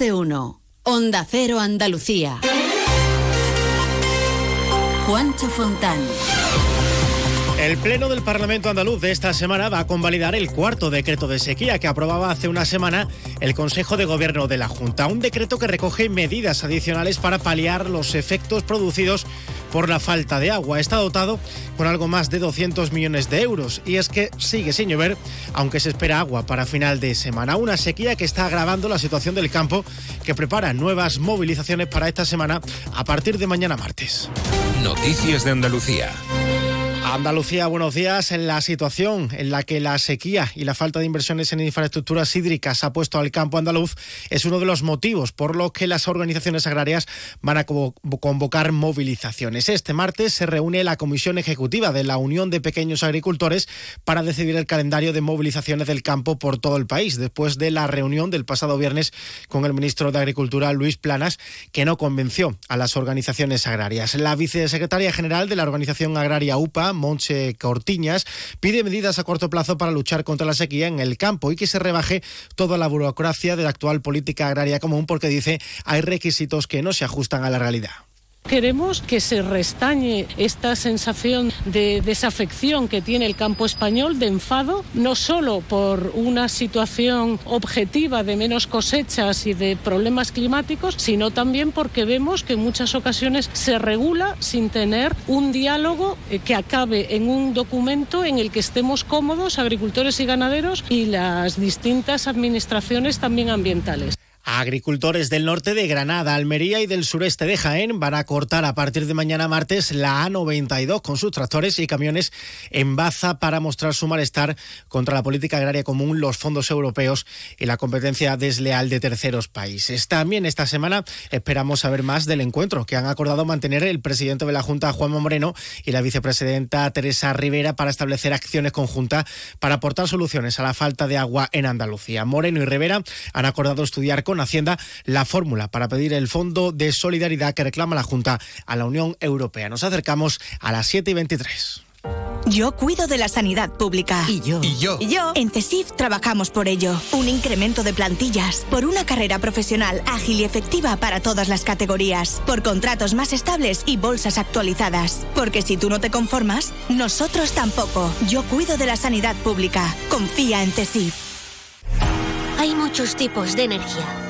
de uno. Onda Cero Andalucía. Juancho Fontán. El Pleno del Parlamento andaluz de esta semana va a convalidar el cuarto decreto de sequía que aprobaba hace una semana el Consejo de Gobierno de la Junta. Un decreto que recoge medidas adicionales para paliar los efectos producidos por la falta de agua. Está dotado con algo más de 200 millones de euros y es que sigue sin llover, aunque se espera agua para final de semana. Una sequía que está agravando la situación del campo que prepara nuevas movilizaciones para esta semana a partir de mañana martes. Noticias de Andalucía. Andalucía, buenos días. En la situación en la que la sequía y la falta de inversiones en infraestructuras hídricas ha puesto al campo andaluz es uno de los motivos por los que las organizaciones agrarias van a convocar movilizaciones. Este martes se reúne la Comisión Ejecutiva de la Unión de Pequeños Agricultores para decidir el calendario de movilizaciones del campo por todo el país, después de la reunión del pasado viernes con el ministro de Agricultura, Luis Planas, que no convenció a las organizaciones agrarias. La vicesecretaria general de la organización agraria UPA, Monche Cortiñas, pide medidas a corto plazo para luchar contra la sequía en el campo y que se rebaje toda la burocracia de la actual política agraria común porque dice hay requisitos que no se ajustan a la realidad. Queremos que se restañe esta sensación de desafección que tiene el campo español, de enfado, no solo por una situación objetiva de menos cosechas y de problemas climáticos, sino también porque vemos que en muchas ocasiones se regula sin tener un diálogo eh, que acabe en un documento en el que estemos cómodos, agricultores y ganaderos, y las distintas administraciones también ambientales. Agricultores del norte de Granada, Almería y del sureste de Jaén van a cortar a partir de mañana martes la A92 con sus tractores y camiones en Baza para mostrar su malestar contra la política agraria común, los fondos europeos y la competencia desleal de terceros países. También esta semana esperamos saber más del encuentro que han acordado mantener el presidente de la Junta, Juan Moreno, y la vicepresidenta Teresa Rivera para establecer acciones conjuntas para aportar soluciones a la falta de agua en Andalucía. Moreno y Rivera han acordado estudiar con Hacienda la fórmula para pedir el fondo de solidaridad que reclama la Junta a la Unión Europea. Nos acercamos a las 7 y 23. Yo cuido de la sanidad pública. Y yo. Y yo. Y yo. En CESIF trabajamos por ello. Un incremento de plantillas. Por una carrera profesional ágil y efectiva para todas las categorías. Por contratos más estables y bolsas actualizadas. Porque si tú no te conformas, nosotros tampoco. Yo cuido de la sanidad pública. Confía en CESIF. Hay muchos tipos de energía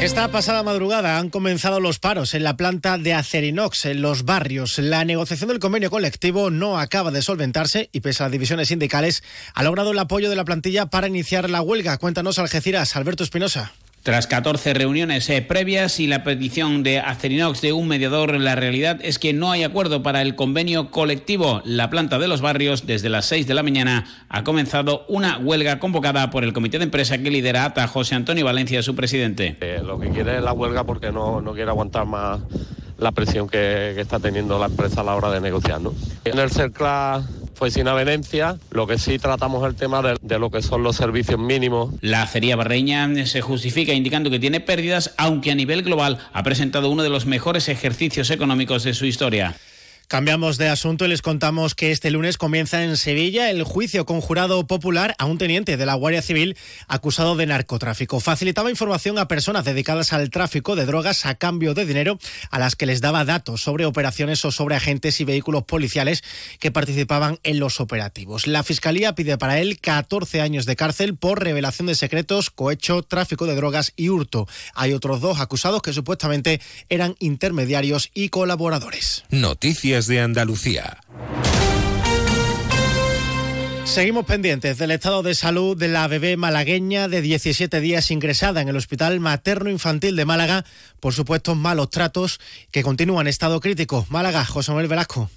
Esta pasada madrugada han comenzado los paros en la planta de Acerinox en los barrios. La negociación del convenio colectivo no acaba de solventarse y pese a las divisiones sindicales ha logrado el apoyo de la plantilla para iniciar la huelga. Cuéntanos Algeciras, Alberto Espinosa. Tras 14 reuniones eh, previas y la petición de Acerinox de un mediador, la realidad es que no hay acuerdo para el convenio colectivo. La planta de los barrios, desde las 6 de la mañana, ha comenzado una huelga convocada por el comité de empresa que lidera ATA, José Antonio Valencia, su presidente. Eh, lo que quiere es la huelga porque no, no quiere aguantar más la presión que, está teniendo la empresa a la hora de negociar. En el CERCLA fue sin avenencia. Lo que sí tratamos el tema de, lo que son los servicios mínimos. La acería barreña se justifica indicando que tiene pérdidas, aunque a nivel global ha presentado uno de los mejores ejercicios económicos de su historia. Cambiamos de asunto y les contamos que este lunes comienza en Sevilla el juicio con jurado popular a un teniente de la Guardia Civil acusado de narcotráfico. Facilitaba información a personas dedicadas al tráfico de drogas a cambio de dinero a las que les daba datos sobre operaciones o sobre agentes y vehículos policiales que participaban en los operativos. La Fiscalía pide para él 14 años de cárcel por revelación de secretos, cohecho, tráfico de drogas y hurto. Hay otros dos acusados que supuestamente eran intermediarios y colaboradores. Noticias de Andalucía. Seguimos pendientes del estado de salud de la bebé malagueña de 17 días ingresada en el Hospital Materno Infantil de Málaga por supuestos malos tratos que continúan en estado crítico. Málaga, José Manuel Velasco.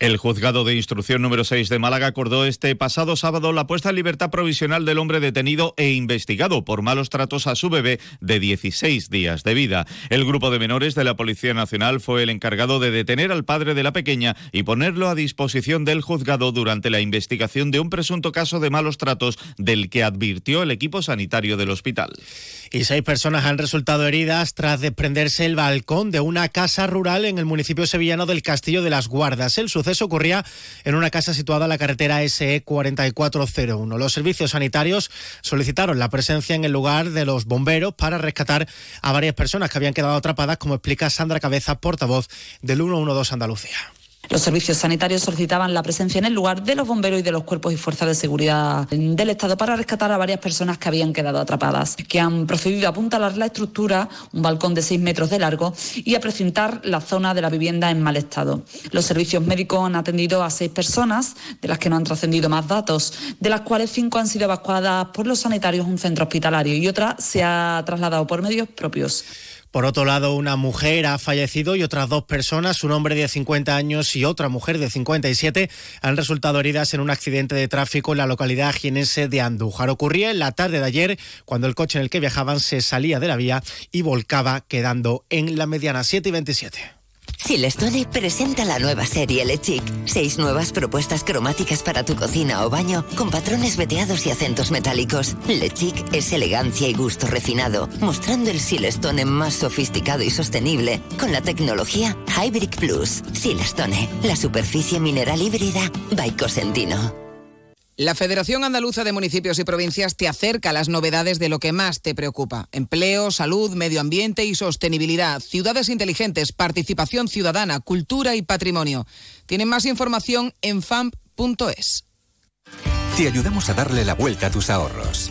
El juzgado de instrucción número 6 de Málaga acordó este pasado sábado la puesta en libertad provisional del hombre detenido e investigado por malos tratos a su bebé de 16 días de vida. El grupo de menores de la Policía Nacional fue el encargado de detener al padre de la pequeña y ponerlo a disposición del juzgado durante la investigación de un presunto caso de malos tratos del que advirtió el equipo sanitario del hospital. Y seis personas han resultado heridas tras desprenderse el balcón de una casa rural en el municipio sevillano del Castillo de las Guardas. El suceso ocurría en una casa situada en la carretera SE 4401. Los servicios sanitarios solicitaron la presencia en el lugar de los bomberos para rescatar a varias personas que habían quedado atrapadas, como explica Sandra Cabeza, portavoz del 112 Andalucía. Los servicios sanitarios solicitaban la presencia en el lugar de los bomberos y de los cuerpos y fuerzas de seguridad del Estado para rescatar a varias personas que habían quedado atrapadas, que han procedido a apuntalar la estructura, un balcón de 6 metros de largo, y a precintar la zona de la vivienda en mal estado. Los servicios médicos han atendido a seis personas, de las que no han trascendido más datos, de las cuales cinco han sido evacuadas por los sanitarios a un centro hospitalario y otra se ha trasladado por medios propios. Por otro lado, una mujer ha fallecido y otras dos personas, un hombre de 50 años y otra mujer de 57, han resultado heridas en un accidente de tráfico en la localidad jienense de Andújar. Ocurría en la tarde de ayer cuando el coche en el que viajaban se salía de la vía y volcaba quedando en la mediana 7 y 27. Silestone presenta la nueva serie Le Chic. Seis nuevas propuestas cromáticas para tu cocina o baño con patrones veteados y acentos metálicos. Le Chic es elegancia y gusto refinado, mostrando el Silestone más sofisticado y sostenible con la tecnología Hybrid Plus. Silestone, la superficie mineral híbrida by Cosentino. La Federación Andaluza de Municipios y Provincias te acerca a las novedades de lo que más te preocupa. Empleo, salud, medio ambiente y sostenibilidad, ciudades inteligentes, participación ciudadana, cultura y patrimonio. Tienen más información en famp.es. Te ayudamos a darle la vuelta a tus ahorros.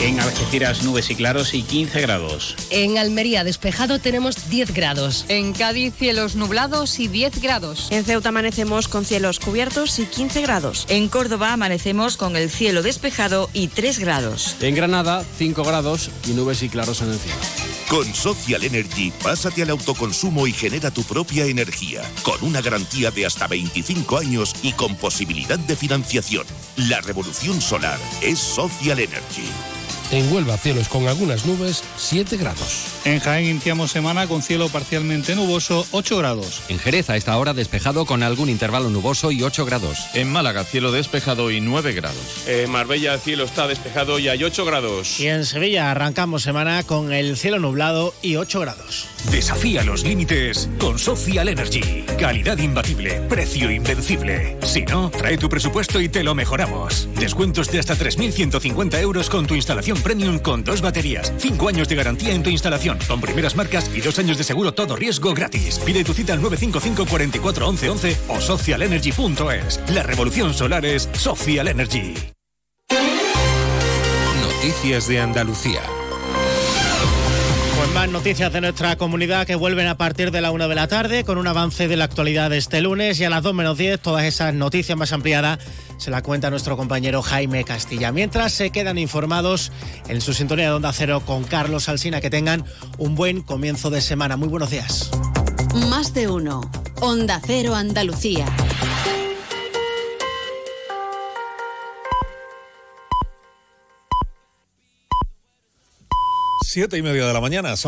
En Algeciras, nubes y claros y 15 grados. En Almería, despejado, tenemos 10 grados. En Cádiz, cielos nublados y 10 grados. En Ceuta amanecemos con cielos cubiertos y 15 grados. En Córdoba amanecemos con el cielo despejado y 3 grados. En Granada, 5 grados y nubes y claros en el cielo. Con Social Energy, pásate al autoconsumo y genera tu propia energía, con una garantía de hasta 25 años y con posibilidad de financiación. La revolución solar es Social Energy. En Huelva, cielos con algunas nubes, 7 grados. En Jaén iniciamos semana con cielo parcialmente nuboso, 8 grados. En Jerez, a esta hora despejado con algún intervalo nuboso y 8 grados. En Málaga, cielo despejado y 9 grados. En Marbella, cielo está despejado y hay 8 grados. Y en Sevilla arrancamos semana con el cielo nublado y 8 grados. Desafía los límites con Social Energy. Calidad imbatible, precio invencible. Si no, trae tu presupuesto y te lo mejoramos. Descuentos de hasta 3.150 euros con tu instalación premium con dos baterías, cinco años de garantía en tu instalación, con primeras marcas y dos años de seguro todo riesgo gratis. Pide tu cita al 955 44 11 11 o socialenergy.es. La revolución solar es Social Energy. Noticias de Andalucía. Más noticias de nuestra comunidad que vuelven a partir de la una de la tarde con un avance de la actualidad de este lunes y a las 2 menos 10 todas esas noticias más ampliadas se la cuenta nuestro compañero Jaime Castilla. Mientras se quedan informados en su sintonía de Onda Cero con Carlos Alsina, que tengan un buen comienzo de semana. Muy buenos días. Más de uno. Onda Cero Andalucía. Siete y media de la mañana.